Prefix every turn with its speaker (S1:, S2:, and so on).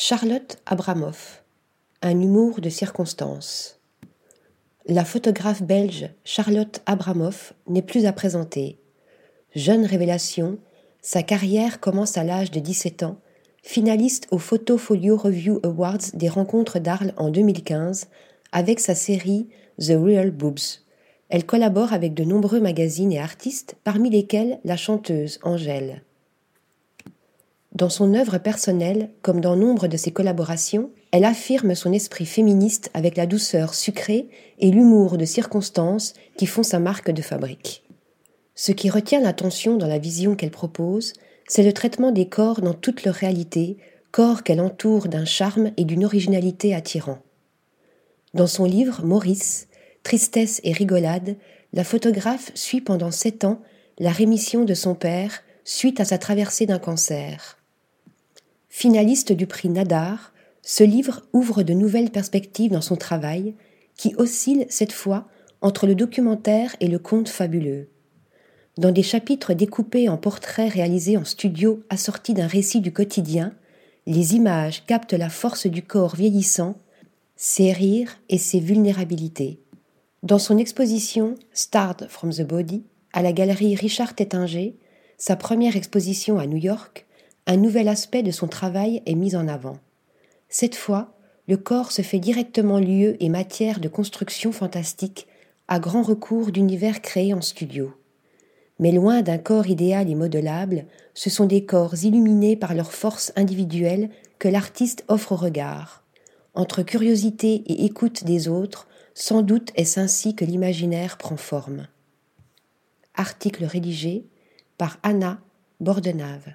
S1: Charlotte Abramoff. Un humour de circonstance. La photographe belge Charlotte Abramoff n'est plus à présenter. Jeune révélation, sa carrière commence à l'âge de 17 ans, finaliste au Photofolio Review Awards des rencontres d'Arles en 2015 avec sa série The Real Boobs. Elle collabore avec de nombreux magazines et artistes, parmi lesquels la chanteuse Angèle. Dans son œuvre personnelle, comme dans nombre de ses collaborations, elle affirme son esprit féministe avec la douceur sucrée et l'humour de circonstance qui font sa marque de fabrique. Ce qui retient l'attention dans la vision qu'elle propose, c'est le traitement des corps dans toute leur réalité, corps qu'elle entoure d'un charme et d'une originalité attirant. Dans son livre Maurice, Tristesse et rigolade, la photographe suit pendant sept ans la rémission de son père suite à sa traversée d'un cancer. Finaliste du prix Nadar, ce livre ouvre de nouvelles perspectives dans son travail, qui oscille cette fois entre le documentaire et le conte fabuleux. Dans des chapitres découpés en portraits réalisés en studio assortis d'un récit du quotidien, les images captent la force du corps vieillissant, ses rires et ses vulnérabilités. Dans son exposition Start from the Body à la galerie Richard Tettinger, sa première exposition à New York, un nouvel aspect de son travail est mis en avant. Cette fois, le corps se fait directement lieu et matière de construction fantastique à grand recours d'univers créés en studio. Mais loin d'un corps idéal et modelable, ce sont des corps illuminés par leur force individuelle que l'artiste offre au regard. Entre curiosité et écoute des autres, sans doute est-ce ainsi que l'imaginaire prend forme. Article rédigé par Anna Bordenave.